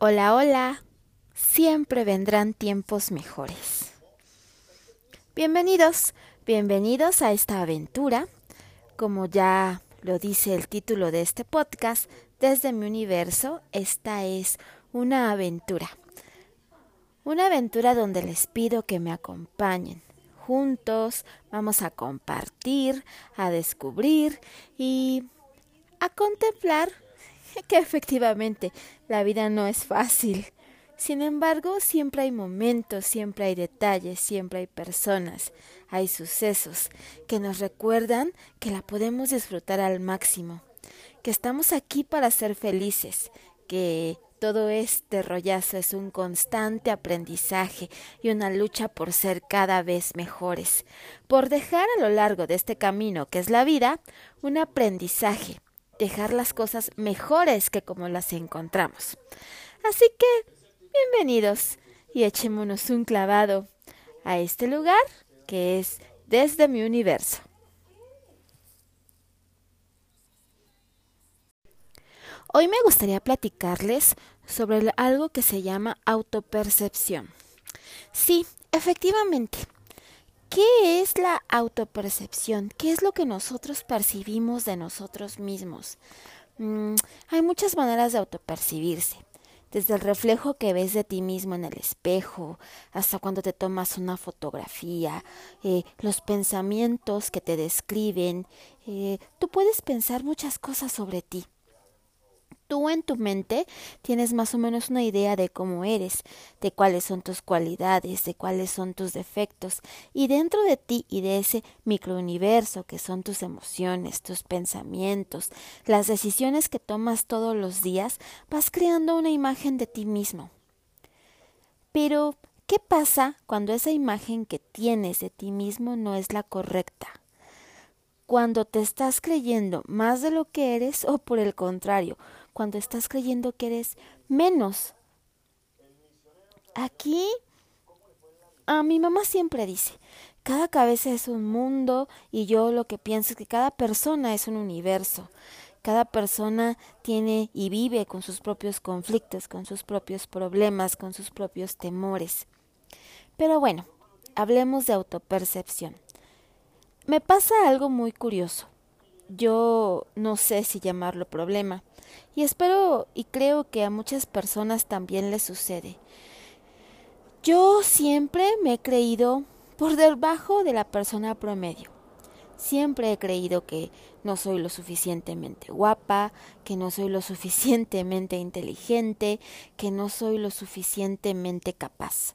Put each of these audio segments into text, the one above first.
Hola, hola. Siempre vendrán tiempos mejores. Bienvenidos, bienvenidos a esta aventura. Como ya lo dice el título de este podcast, desde mi universo, esta es una aventura. Una aventura donde les pido que me acompañen. Juntos vamos a compartir, a descubrir y a contemplar que efectivamente la vida no es fácil. Sin embargo, siempre hay momentos, siempre hay detalles, siempre hay personas, hay sucesos que nos recuerdan que la podemos disfrutar al máximo, que estamos aquí para ser felices, que todo este rollazo es un constante aprendizaje y una lucha por ser cada vez mejores, por dejar a lo largo de este camino que es la vida un aprendizaje, dejar las cosas mejores que como las encontramos. Así que, bienvenidos y echémonos un clavado a este lugar que es desde mi universo. Hoy me gustaría platicarles sobre algo que se llama autopercepción. Sí, efectivamente, ¿Qué es la autopercepción? ¿Qué es lo que nosotros percibimos de nosotros mismos? Mm, hay muchas maneras de autopercibirse. Desde el reflejo que ves de ti mismo en el espejo, hasta cuando te tomas una fotografía, eh, los pensamientos que te describen, eh, tú puedes pensar muchas cosas sobre ti tú en tu mente tienes más o menos una idea de cómo eres, de cuáles son tus cualidades, de cuáles son tus defectos, y dentro de ti y de ese microuniverso que son tus emociones, tus pensamientos, las decisiones que tomas todos los días, vas creando una imagen de ti mismo. Pero, ¿qué pasa cuando esa imagen que tienes de ti mismo no es la correcta? Cuando te estás creyendo más de lo que eres o por el contrario, cuando estás creyendo que eres menos. Aquí, a mi mamá siempre dice, cada cabeza es un mundo y yo lo que pienso es que cada persona es un universo. Cada persona tiene y vive con sus propios conflictos, con sus propios problemas, con sus propios temores. Pero bueno, hablemos de autopercepción. Me pasa algo muy curioso yo no sé si llamarlo problema, y espero y creo que a muchas personas también les sucede. Yo siempre me he creído por debajo de la persona promedio. Siempre he creído que no soy lo suficientemente guapa, que no soy lo suficientemente inteligente, que no soy lo suficientemente capaz.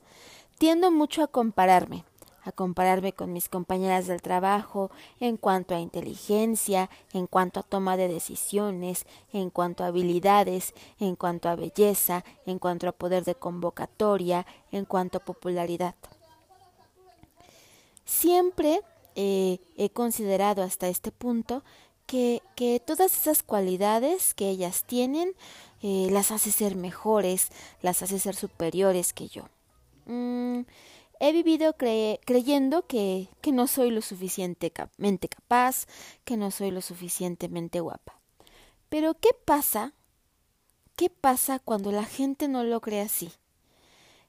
Tiendo mucho a compararme a compararme con mis compañeras del trabajo en cuanto a inteligencia, en cuanto a toma de decisiones, en cuanto a habilidades, en cuanto a belleza, en cuanto a poder de convocatoria, en cuanto a popularidad. Siempre eh, he considerado hasta este punto que, que, todas esas cualidades que ellas tienen eh, las hace ser mejores, las hace ser superiores que yo. Mm, He vivido creyendo que, que no soy lo suficientemente capaz, que no soy lo suficientemente guapa. Pero ¿qué pasa? ¿Qué pasa cuando la gente no lo cree así?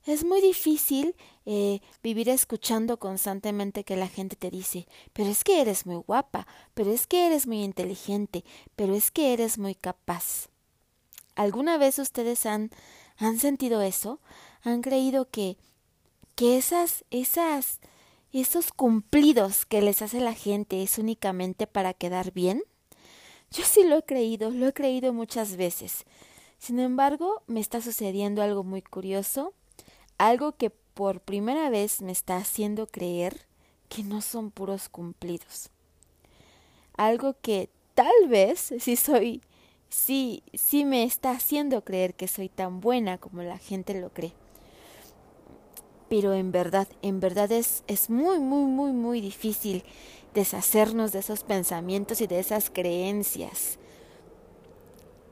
Es muy difícil eh, vivir escuchando constantemente que la gente te dice, pero es que eres muy guapa, pero es que eres muy inteligente, pero es que eres muy capaz. ¿Alguna vez ustedes han, han sentido eso? ¿Han creído que que esas, esas, esos cumplidos que les hace la gente es únicamente para quedar bien? Yo sí lo he creído, lo he creído muchas veces. Sin embargo, me está sucediendo algo muy curioso, algo que por primera vez me está haciendo creer que no son puros cumplidos. Algo que tal vez sí soy, sí, sí me está haciendo creer que soy tan buena como la gente lo cree pero en verdad, en verdad es, es muy, muy, muy, muy difícil deshacernos de esos pensamientos y de esas creencias.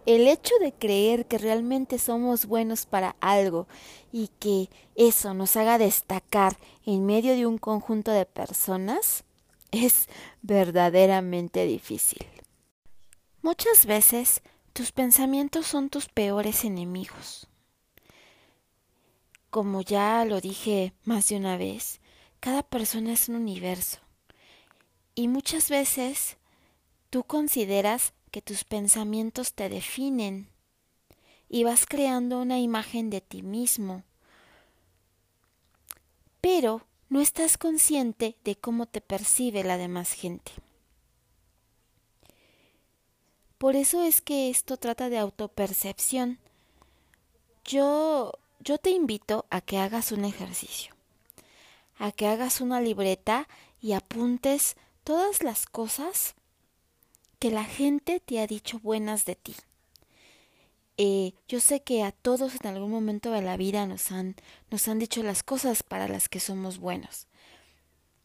El hecho de creer que realmente somos buenos para algo y que eso nos haga destacar en medio de un conjunto de personas es verdaderamente difícil. Muchas veces tus pensamientos son tus peores enemigos. Como ya lo dije más de una vez, cada persona es un universo. Y muchas veces tú consideras que tus pensamientos te definen y vas creando una imagen de ti mismo. Pero no estás consciente de cómo te percibe la demás gente. Por eso es que esto trata de autopercepción. Yo, yo te invito a que hagas un ejercicio, a que hagas una libreta y apuntes todas las cosas que la gente te ha dicho buenas de ti. Eh, yo sé que a todos en algún momento de la vida nos han, nos han dicho las cosas para las que somos buenos.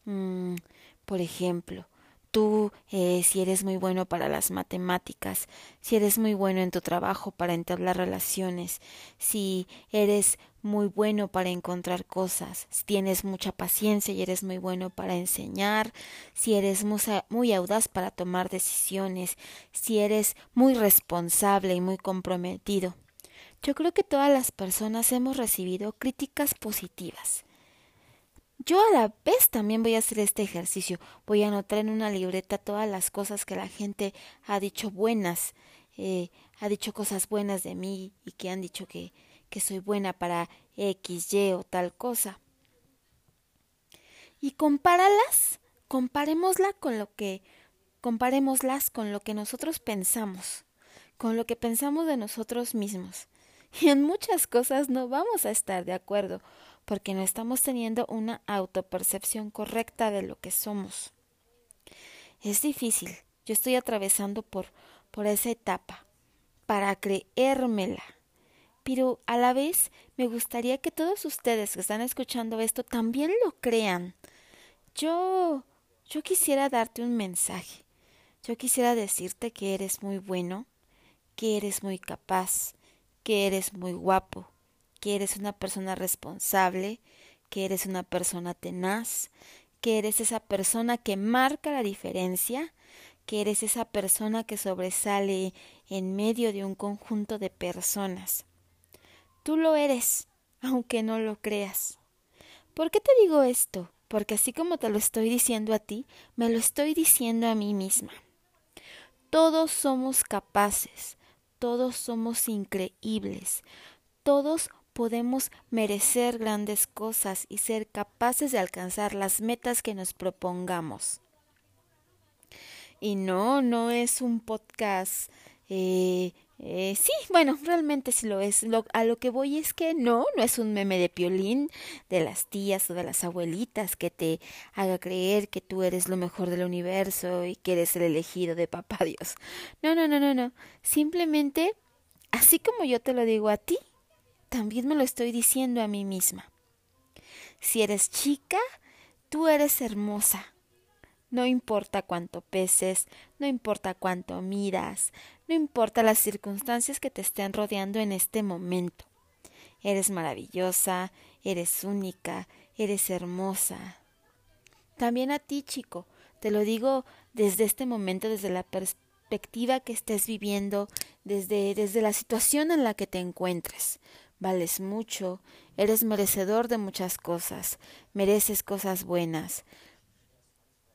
Mm, por ejemplo, tú eh, si eres muy bueno para las matemáticas, si eres muy bueno en tu trabajo para entablar relaciones, si eres muy bueno para encontrar cosas, si tienes mucha paciencia y eres muy bueno para enseñar, si eres muy audaz para tomar decisiones, si eres muy responsable y muy comprometido. Yo creo que todas las personas hemos recibido críticas positivas yo a la vez también voy a hacer este ejercicio. Voy a anotar en una libreta todas las cosas que la gente ha dicho buenas, eh, ha dicho cosas buenas de mí y que han dicho que, que soy buena para X, Y o tal cosa. Y compáralas, comparémosla con lo que, comparémoslas con lo que nosotros pensamos, con lo que pensamos de nosotros mismos. Y en muchas cosas no vamos a estar de acuerdo, porque no estamos teniendo una autopercepción correcta de lo que somos. Es difícil. Yo estoy atravesando por, por esa etapa para creérmela. Pero a la vez me gustaría que todos ustedes que están escuchando esto también lo crean. Yo yo quisiera darte un mensaje. Yo quisiera decirte que eres muy bueno, que eres muy capaz, que eres muy guapo, que eres una persona responsable, que eres una persona tenaz, que eres esa persona que marca la diferencia, que eres esa persona que sobresale en medio de un conjunto de personas. Tú lo eres, aunque no lo creas. ¿Por qué te digo esto? Porque así como te lo estoy diciendo a ti, me lo estoy diciendo a mí misma. Todos somos capaces, todos somos increíbles, todos podemos merecer grandes cosas y ser capaces de alcanzar las metas que nos propongamos. Y no, no es un podcast. Eh, eh, sí, bueno, realmente sí lo es. a lo que voy es que no, no es un meme de piolín de las tías o de las abuelitas que te haga creer que tú eres lo mejor del universo y que eres el elegido de papá Dios. No, no, no, no, no. Simplemente, así como yo te lo digo a ti, también me lo estoy diciendo a mí misma. Si eres chica, tú eres hermosa. No importa cuánto peses, no importa cuánto miras, no importa las circunstancias que te estén rodeando en este momento. Eres maravillosa, eres única, eres hermosa. También a ti, chico, te lo digo desde este momento, desde la perspectiva que estés viviendo, desde, desde la situación en la que te encuentres vales mucho, eres merecedor de muchas cosas, mereces cosas buenas.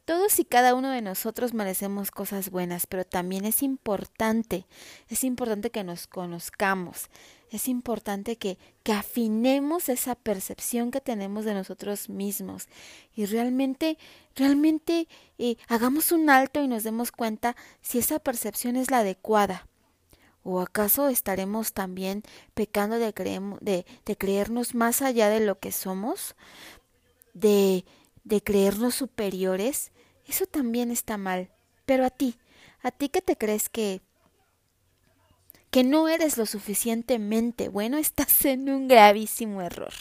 Todos y cada uno de nosotros merecemos cosas buenas, pero también es importante, es importante que nos conozcamos, es importante que, que afinemos esa percepción que tenemos de nosotros mismos y realmente, realmente eh, hagamos un alto y nos demos cuenta si esa percepción es la adecuada ¿O acaso estaremos también pecando de, de, creernos más allá de lo que somos? ¿De, de creernos superiores? Eso también está mal. Pero a ti, a ti que te crees que que no eres lo suficientemente bueno, estás en un gravísimo error.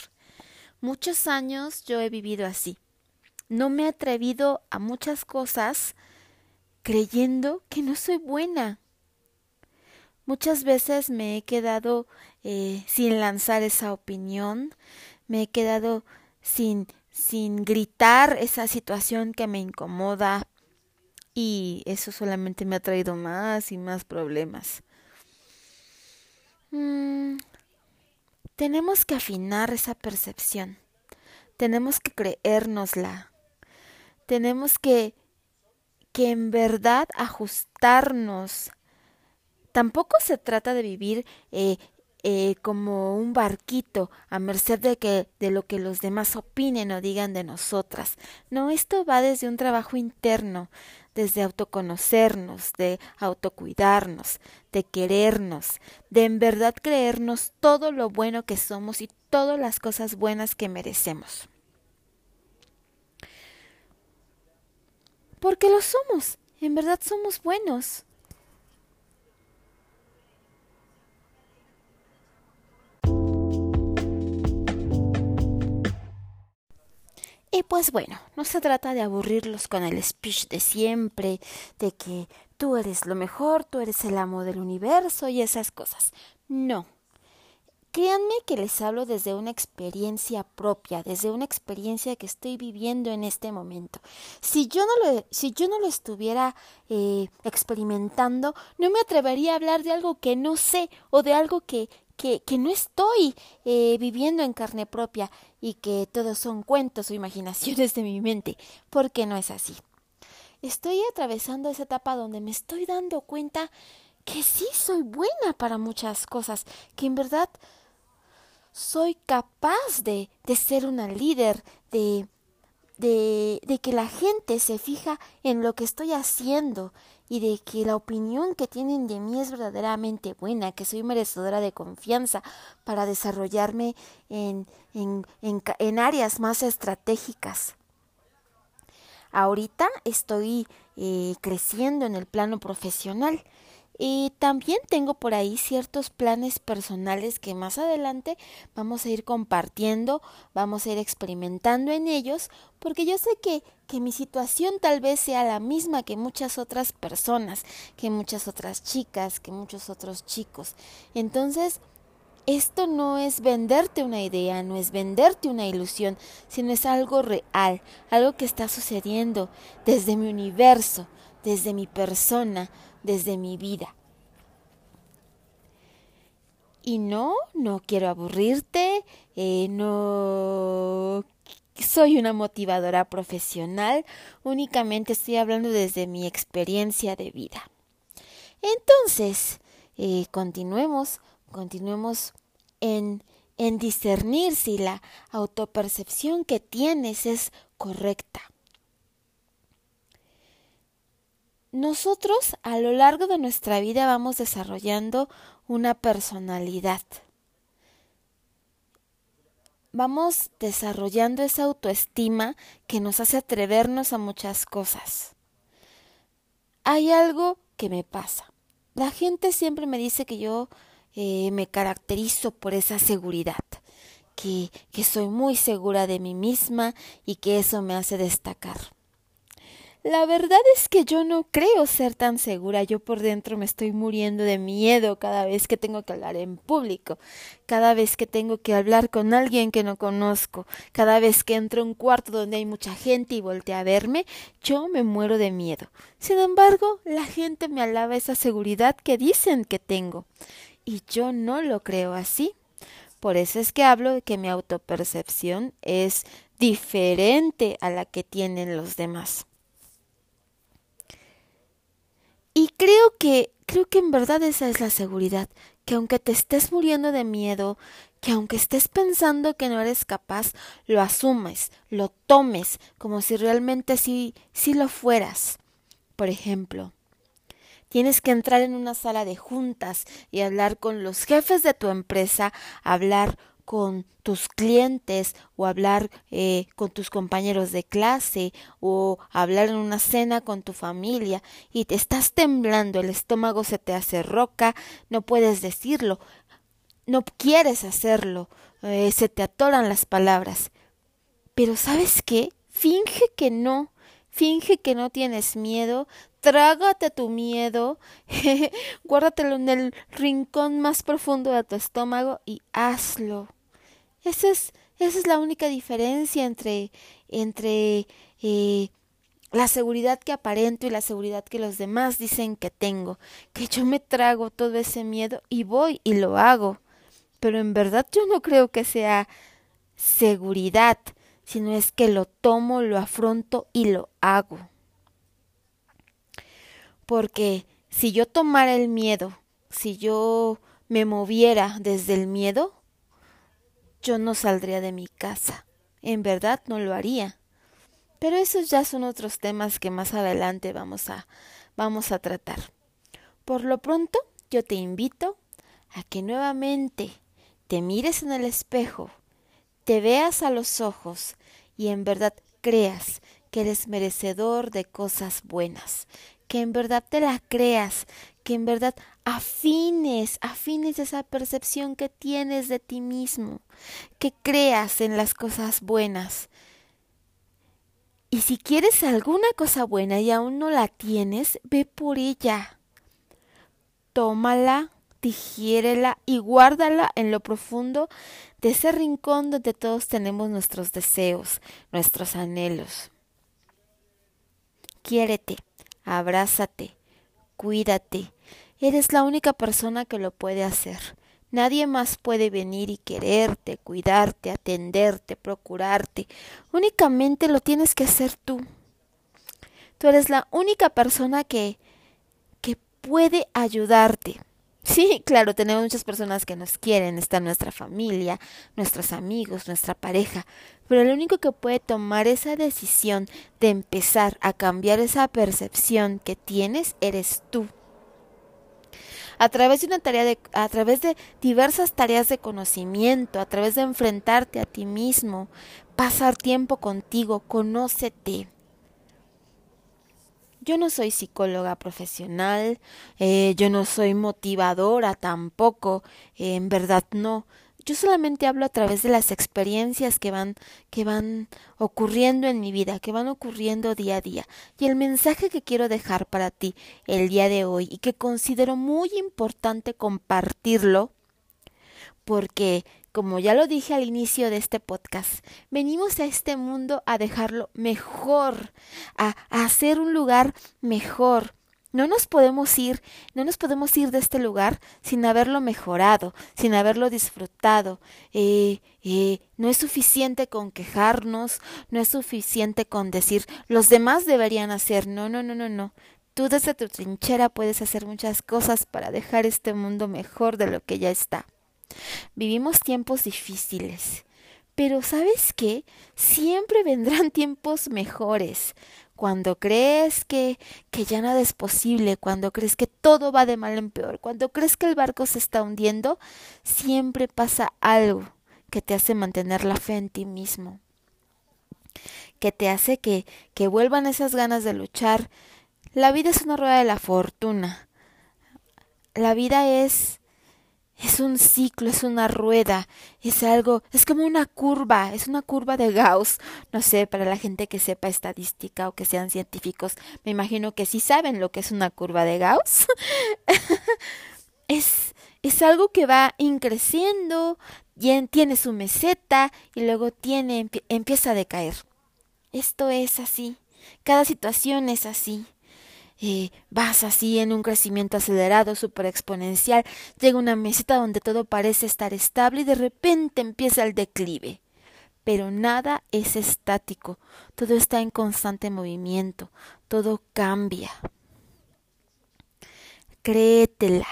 Muchos años yo he vivido así. No me he atrevido a muchas cosas creyendo que no soy buena, Muchas veces me he quedado eh, sin lanzar esa opinión, me he quedado sin, sin gritar esa situación que me incomoda y eso solamente me ha traído más y más problemas. Mm, tenemos que afinar esa percepción, tenemos que creérnosla, tenemos que, que en verdad ajustarnos. Tampoco se trata de vivir eh, eh, como un barquito a merced de que de lo que los demás opinen o digan de nosotras. No, esto va desde un trabajo interno, desde autoconocernos, de autocuidarnos, de querernos, de en verdad creernos todo lo bueno que somos y todas las cosas buenas que merecemos. Porque lo somos, en verdad somos buenos. Y pues bueno, no se trata de aburrirlos con el speech de siempre, de que tú eres lo mejor, tú eres el amo del universo y esas cosas. No. Créanme que les hablo desde una experiencia propia, desde una experiencia que estoy viviendo en este momento. Si yo no lo, si yo no lo estuviera eh, experimentando, no me atrevería a hablar de algo que no sé o de algo que, que, que no estoy eh, viviendo en carne propia y que todos son cuentos o imaginaciones de mi mente, porque no es así. Estoy atravesando esa etapa donde me estoy dando cuenta que sí soy buena para muchas cosas, que en verdad soy capaz de, de ser una líder, de, de, de que la gente se fija en lo que estoy haciendo, y de que la opinión que tienen de mí es verdaderamente buena, que soy merecedora de confianza para desarrollarme en, en, en, áreas más estratégicas. Ahorita estoy eh, creciendo en el plano profesional y también tengo por ahí ciertos planes personales que más adelante vamos a ir compartiendo, vamos a ir experimentando en ellos, porque yo sé que, que mi situación tal vez sea la misma que muchas otras personas, que muchas otras chicas, que muchos otros chicos. Entonces, esto no es venderte una idea, no es venderte una ilusión, sino es algo real, algo que está sucediendo desde mi universo, desde mi persona, desde mi vida. Y no, no quiero aburrirte, eh, no soy una motivadora profesional, únicamente estoy hablando desde mi experiencia de vida. Entonces, eh, continuemos, continuemos en, en discernir si la autopercepción que tienes es correcta. Nosotros a lo largo de nuestra vida vamos desarrollando una personalidad. Vamos desarrollando esa autoestima que nos hace atrevernos a muchas cosas. Hay algo que me pasa. La gente siempre me dice que yo eh, me caracterizo por esa seguridad, que, que soy muy segura de mí misma y que eso me hace destacar. La verdad es que yo no creo ser tan segura. Yo por dentro me estoy muriendo de miedo cada vez que tengo que hablar en público, cada vez que tengo que hablar con alguien que no conozco, cada vez que entro a un cuarto donde hay mucha gente y voltea a verme, yo me muero de miedo. Sin embargo, la gente me alaba esa seguridad que dicen que tengo. Y yo no lo creo así. Por eso es que hablo de que mi autopercepción es diferente a la que tienen los demás. Y creo que, creo que en verdad esa es la seguridad, que aunque te estés muriendo de miedo, que aunque estés pensando que no eres capaz, lo asumes, lo tomes como si realmente sí, sí lo fueras. Por ejemplo, tienes que entrar en una sala de juntas y hablar con los jefes de tu empresa, hablar con tus clientes o hablar eh, con tus compañeros de clase o hablar en una cena con tu familia y te estás temblando, el estómago se te hace roca, no puedes decirlo, no quieres hacerlo, eh, se te atoran las palabras. Pero ¿sabes qué? Finge que no, finge que no tienes miedo, trágate tu miedo, guárdatelo en el rincón más profundo de tu estómago y hazlo. Esa es, esa es la única diferencia entre, entre eh, la seguridad que aparento y la seguridad que los demás dicen que tengo, que yo me trago todo ese miedo y voy y lo hago. pero en verdad yo no creo que sea seguridad, sino es que lo tomo, lo afronto y lo hago. Porque si yo tomara el miedo, si yo me moviera desde el miedo, yo no saldría de mi casa. En verdad no lo haría. Pero esos ya son otros temas que más adelante vamos a vamos a tratar. Por lo pronto, yo te invito a que nuevamente te mires en el espejo, te veas a los ojos y en verdad creas que eres merecedor de cosas buenas, que en verdad te la creas, que en verdad afines, afines esa percepción que tienes de ti mismo, que creas en las cosas buenas. Y si quieres alguna cosa buena y aún no la tienes, ve por ella. Tómala, digiérela y guárdala en lo profundo de ese rincón donde todos tenemos nuestros deseos, nuestros anhelos. Quiérete, abrázate, cuídate. Eres la única persona que lo puede hacer. Nadie más puede venir y quererte, cuidarte, atenderte, procurarte. Únicamente lo tienes que hacer tú. Tú eres la única persona que que puede ayudarte. Sí, claro, tenemos muchas personas que nos quieren, está nuestra familia, nuestros amigos, nuestra pareja, pero el único que puede tomar esa decisión de empezar a cambiar esa percepción que tienes eres tú. A través de una tarea de, a través de diversas tareas de conocimiento, a través de enfrentarte a ti mismo, pasar tiempo contigo, conócete, yo no soy psicóloga profesional, eh, yo no soy motivadora tampoco, en verdad no. Yo solamente hablo a través de las experiencias que van, que van ocurriendo en mi vida, que van ocurriendo día a día. Y el mensaje que quiero dejar para ti el día de hoy y que considero muy importante compartirlo, porque como ya lo dije al inicio de este podcast, venimos a este mundo a dejarlo mejor, a, hacer un lugar mejor. No nos podemos ir, no nos podemos ir de este lugar sin haberlo mejorado, sin haberlo disfrutado. Eh, eh, no es suficiente con quejarnos, no es suficiente con decir los demás deberían hacer. No, no, no, no, no. Tú desde tu trinchera puedes hacer muchas cosas para dejar este mundo mejor de lo que ya está. Vivimos tiempos difíciles, pero ¿sabes qué? Siempre vendrán tiempos mejores. Cuando crees que, que ya nada es posible, cuando crees que todo va de mal en peor, cuando crees que el barco se está hundiendo, siempre pasa algo que te hace mantener la fe en ti mismo, que te hace que, que vuelvan esas ganas de luchar. La vida es una rueda de la fortuna. La vida es es un ciclo, es una rueda, es algo, es como una curva, es una curva de Gauss. No sé, para la gente que sepa estadística o que sean científicos, me imagino que sí saben lo que es una curva de Gauss. es, es algo que va increciendo, tiene su meseta y luego tiene, empieza a decaer. Esto es así, cada situación es así. Vas así en un crecimiento acelerado, super exponencial, llega una meseta donde todo parece estar estable y de repente empieza el declive. Pero nada es estático, todo está en constante movimiento, todo cambia. Créetela,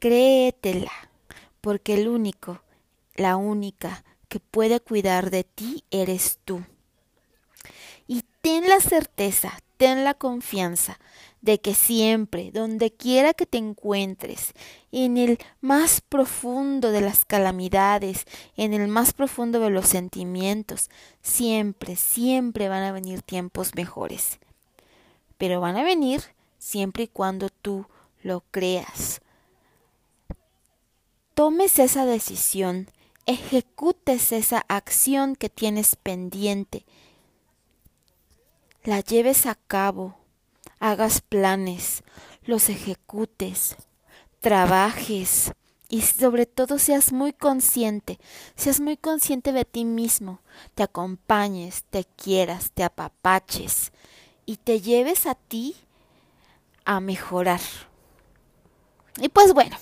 créetela, porque el único, la única que puede cuidar de ti eres tú. Ten la certeza, ten la confianza de que siempre, donde quiera que te encuentres, en el más profundo de las calamidades, en el más profundo de los sentimientos, siempre, siempre van a venir tiempos mejores. Pero van a venir siempre y cuando tú lo creas. Tomes esa decisión, ejecutes esa acción que tienes pendiente, la lleves a cabo, hagas planes, los ejecutes, trabajes y sobre todo seas muy consciente, seas muy consciente de ti mismo, te acompañes, te quieras, te apapaches y te lleves a ti a mejorar. Y pues bueno,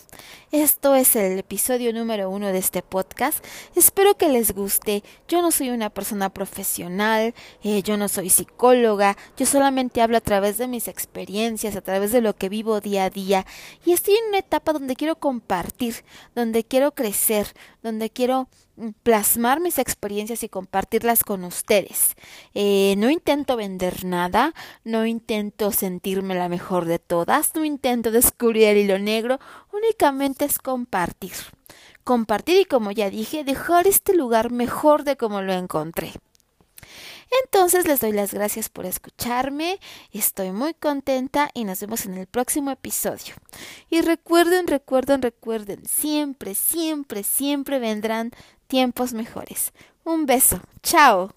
esto es el episodio número uno de este podcast. Espero que les guste. Yo no soy una persona profesional, eh, yo no soy psicóloga, yo solamente hablo a través de mis experiencias, a través de lo que vivo día a día. Y estoy en una etapa donde quiero compartir, donde quiero crecer, donde quiero plasmar mis experiencias y compartirlas con ustedes. Eh, no intento vender nada, no intento sentirme la mejor de todas, no intento descubrir el hilo negro, únicamente es compartir. Compartir y como ya dije, dejar este lugar mejor de como lo encontré. Entonces les doy las gracias por escucharme, estoy muy contenta y nos vemos en el próximo episodio. Y recuerden, recuerden, recuerden, siempre, siempre, siempre vendrán tiempos mejores. Un beso, chao.